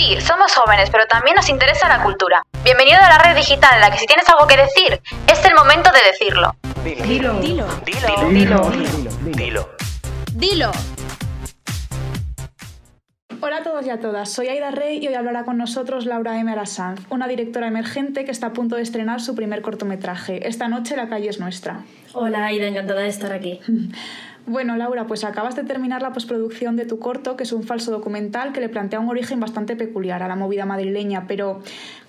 Sí, somos jóvenes, pero también nos interesa la cultura. Bienvenido a la red digital en la que si tienes algo que decir, es el momento de decirlo. Dilo. Dilo. Dilo. Dilo. Dilo. Dilo. Hola a todos y a todas, soy Aida Rey y hoy hablará con nosotros Laura M. Arasanz, una directora emergente que está a punto de estrenar su primer cortometraje. Esta noche la calle es nuestra. Hola, Aida, encantada de estar aquí. Bueno, Laura, pues acabas de terminar la postproducción de tu corto, que es un falso documental que le plantea un origen bastante peculiar a la movida madrileña, pero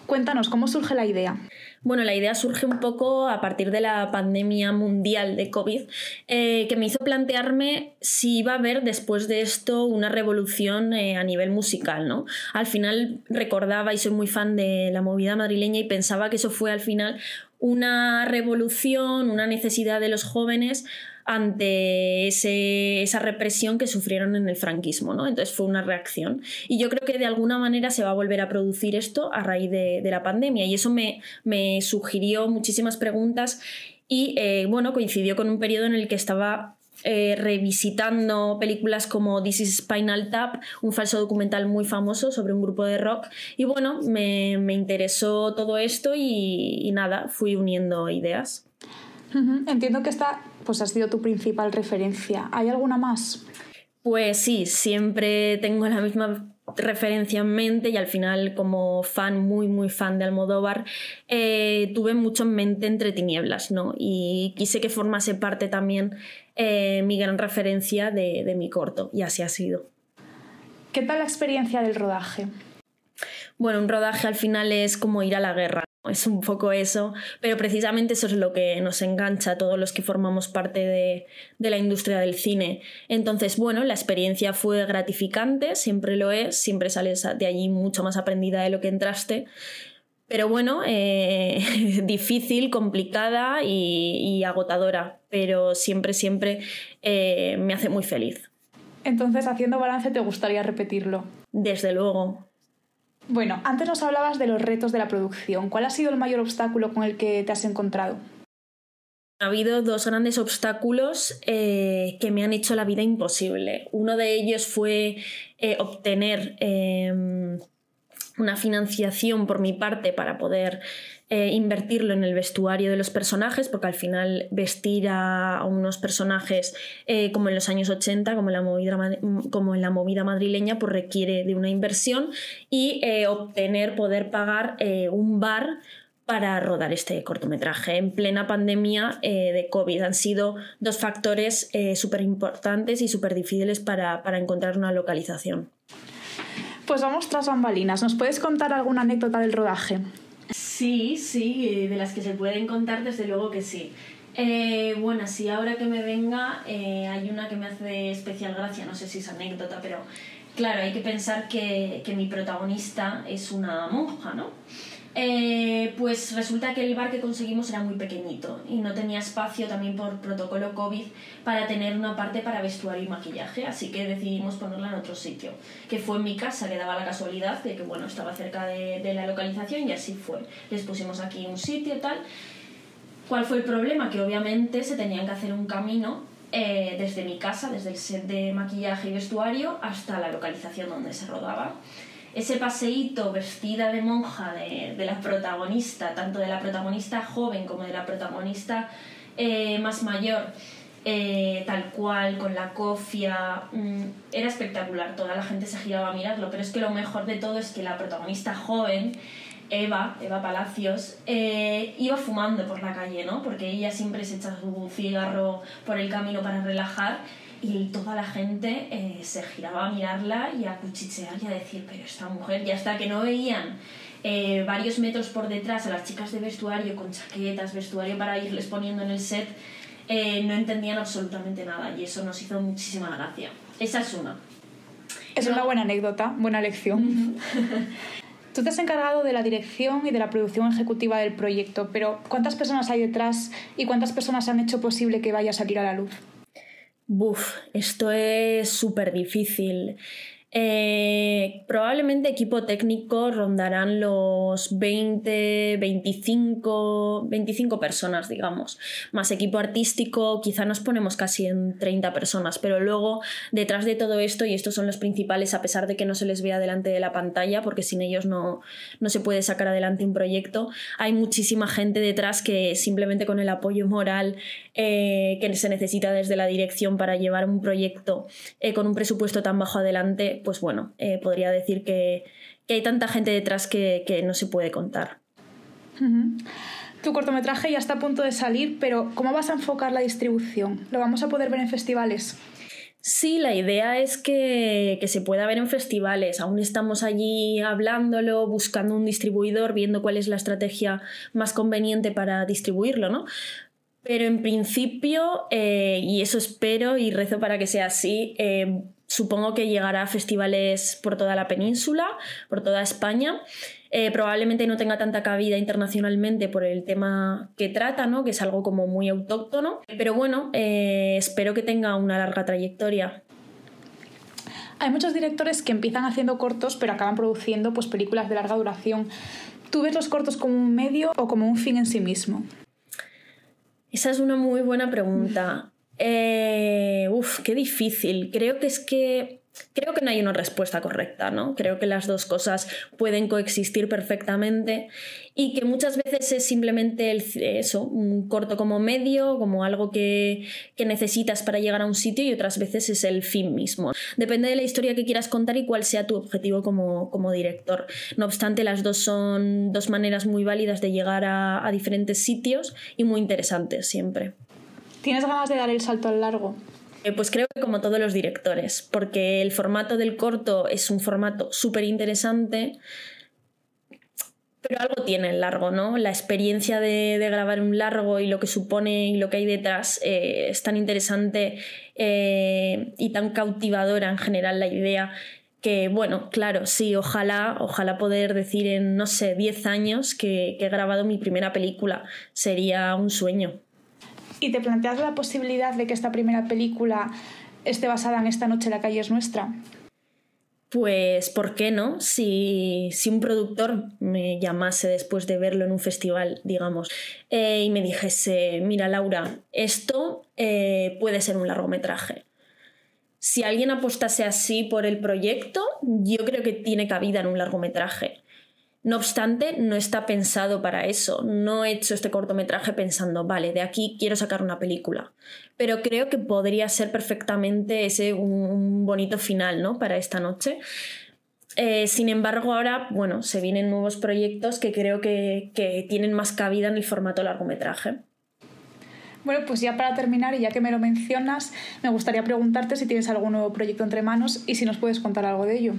cuéntanos, ¿cómo surge la idea? Bueno, la idea surge un poco a partir de la pandemia mundial de COVID, eh, que me hizo plantearme si iba a haber después de esto una revolución eh, a nivel musical, ¿no? Al final recordaba y soy muy fan de la movida madrileña y pensaba que eso fue al final una revolución, una necesidad de los jóvenes ante ese, esa represión que sufrieron en el franquismo, ¿no? Entonces fue una reacción. Y yo creo que de alguna manera se va a volver a producir esto a raíz de, de la pandemia y eso me, me, sugirió muchísimas preguntas y, eh, bueno, coincidió con un periodo en el que estaba eh, revisitando películas como This is Spinal Tap, un falso documental muy famoso sobre un grupo de rock. Y bueno, me, me interesó todo esto y, y, nada, fui uniendo ideas. Entiendo que esta pues, ha sido tu principal referencia. ¿Hay alguna más? Pues sí, siempre tengo la misma referencia en mente y al final como fan, muy muy fan de Almodóvar, eh, tuve mucho en mente Entre Tinieblas, ¿no? Y quise que formase parte también eh, mi gran referencia de, de mi corto y así ha sido. ¿Qué tal la experiencia del rodaje? Bueno, un rodaje al final es como ir a la guerra. Es un poco eso, pero precisamente eso es lo que nos engancha a todos los que formamos parte de, de, la industria del cine. Entonces, bueno, la experiencia fue gratificante, siempre lo es, siempre sales de allí mucho más aprendida de lo que entraste. Pero bueno, eh, difícil, complicada y, y, agotadora, pero siempre, siempre eh, me hace muy feliz. Entonces, haciendo balance, ¿te gustaría repetirlo? Desde luego, bueno, antes nos hablabas de los retos de la producción. ¿Cuál ha sido el mayor obstáculo con el que te has encontrado? Ha habido dos grandes obstáculos eh, que me han hecho la vida imposible. Uno de ellos fue eh, obtener eh, una financiación por mi parte para poder eh, invertirlo en el vestuario de los personajes, porque al final vestir a, unos personajes eh, como en los años 80, como en la movida, como en la movida madrileña, pues requiere de una inversión y eh, obtener, poder pagar un bar para rodar este cortometraje en plena pandemia de COVID. Han sido dos factores eh, súper importantes y súper difíciles para, para encontrar una localización. Pues vamos tras bambalinas. ¿Nos puedes contar alguna anécdota del rodaje? Sí, sí, de las que se pueden contar, desde luego que sí. Eh, bueno, sí, ahora que me venga, eh, hay una que me hace especial gracia, no sé si es anécdota, pero claro, hay que pensar que, que mi protagonista es una monja, ¿no? Eh, pues resulta que el bar que conseguimos era muy pequeñito y no tenía espacio también por protocolo COVID para tener una parte para vestuario y maquillaje, así que decidimos ponerla en otro sitio, que fue en mi casa, que daba la casualidad de que bueno, estaba cerca de, la localización y así fue. Les pusimos aquí un sitio y tal. ¿Cuál fue el problema? Que obviamente se tenían que hacer un camino eh, desde mi casa, desde el set de maquillaje y vestuario, hasta la localización donde se rodaba ese paseíto vestida de monja de, de, la protagonista, tanto de la protagonista joven como de la protagonista eh, más mayor, eh, tal cual, con la cofia, mmm, era espectacular, toda la gente se giraba a mirarlo, pero es que lo mejor de todo es que la protagonista joven, Eva, Eva Palacios, eh, iba fumando por la calle, ¿no? Porque ella siempre se echa su cigarro por el camino para relajar y toda la gente eh, se giraba a mirarla y a cuchichear y a decir, pero esta mujer, ya hasta que no veían eh, varios metros por detrás a las chicas de vestuario con chaquetas, vestuario para irles poniendo en el set, eh, no entendían absolutamente nada y eso nos hizo muchísima gracia. Esa es una. Es no. una buena anécdota, buena lección. Tú te has encargado de la dirección y de la producción ejecutiva del proyecto, pero ¿cuántas personas hay detrás y cuántas personas han hecho posible que vaya a salir a la luz? Buf, esto es súper difícil. Eh, probablemente equipo técnico rondarán los 20, 25, 25 personas, digamos. Más equipo artístico, quizá nos ponemos casi en 30 personas, pero luego detrás de todo esto, y estos son los principales, a pesar de que no se les vea delante de la pantalla, porque sin ellos no, no se puede sacar adelante un proyecto, hay muchísima gente detrás que simplemente con el apoyo moral eh, que se necesita desde la dirección para llevar un proyecto eh, con un presupuesto tan bajo adelante, pues bueno, eh, podría decir que, hay tanta gente detrás que, no se puede contar. Tu cortometraje ya está a punto de salir, pero ¿cómo vas a enfocar la distribución? ¿Lo vamos a poder ver en festivales? Sí, la idea es que, que, se pueda ver en festivales. Aún estamos allí hablándolo, buscando un distribuidor, viendo cuál es la estrategia más conveniente para distribuirlo, ¿no? Pero en principio, eh, y eso espero y rezo para que sea así, eh, supongo que llegará a festivales por toda la península, por toda España. Eh, probablemente no tenga tanta cabida internacionalmente por el tema que trata, ¿no? que es algo como muy autóctono. Pero bueno, espero que tenga una larga trayectoria. Hay muchos directores que empiezan haciendo cortos pero acaban produciendo pues, películas de larga duración. ¿Tú ves los cortos como un medio o como un fin en sí mismo? Esa es una muy buena pregunta. Eh, uf, qué difícil. Creo que es que Creo que no hay una respuesta correcta, ¿no? Creo que las dos cosas pueden coexistir perfectamente y que muchas veces es simplemente eso, un corto como medio, como algo que, que, necesitas para llegar a un sitio y otras veces es el fin mismo. Depende de la historia que quieras contar y cuál sea tu objetivo como, como director. No obstante, las dos son dos maneras muy válidas de llegar a, a diferentes sitios y muy interesantes siempre. ¿Tienes ganas de dar el salto al largo? Eh, pues creo que como todos los directores, porque el formato del corto es un formato súper interesante, pero algo tiene el largo, ¿no? La experiencia de, grabar un largo y lo que supone y lo que hay detrás eh, es tan interesante eh, y tan cautivadora en general la idea que, bueno, claro, sí, ojalá, ojalá poder decir en, no sé, 10 años que he grabado mi primera película. Sería un sueño. ¿Y te planteas la posibilidad de que esta primera película esté basada en Esta noche la calle es nuestra? Pues, ¿por qué no? Si, un productor me llamase después de verlo en un festival, digamos, eh, y me dijese, mira Laura, esto eh, puede ser un largometraje. Si alguien apostase así por el proyecto, yo creo que tiene cabida en un largometraje. No obstante, no está pensado para eso. No he hecho este cortometraje pensando, vale, de aquí quiero sacar una película. Pero creo que podría ser perfectamente ese un, bonito final, ¿no? Para esta noche. Eh, sin embargo, ahora, bueno, se vienen nuevos proyectos que creo que, que tienen más cabida en el formato largometraje. Bueno, pues ya para terminar, y ya que me lo mencionas, me gustaría preguntarte si tienes algún nuevo proyecto entre manos y si nos puedes contar algo de ello.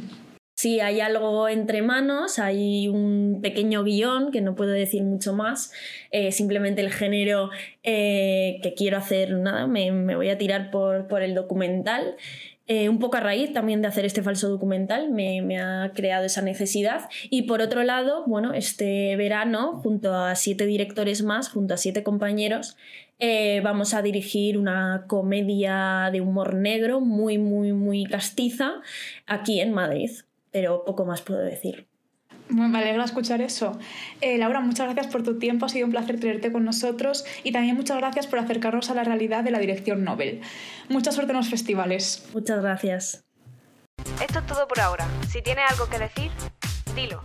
Si hay algo entre manos, hay un pequeño guion, que no puedo decir mucho más, eh, simplemente el género eh, que quiero hacer, nada, me, voy a tirar por, por el documental. Eh, un poco a raíz también de hacer este falso documental, me, me, ha creado esa necesidad. Y por otro lado, bueno, este verano, junto a siete directores más, junto a siete compañeros, vamos a dirigir una comedia de humor negro muy, muy, muy castiza aquí en Madrid pero poco más puedo decir. me alegra escuchar eso. Eh, Laura, muchas gracias por tu tiempo, ha sido un placer tenerte con nosotros y también muchas gracias por acercarnos a la realidad de la dirección Nobel. Mucha suerte en los festivales. Muchas gracias. Esto es todo por ahora. Si tienes algo que decir, dilo.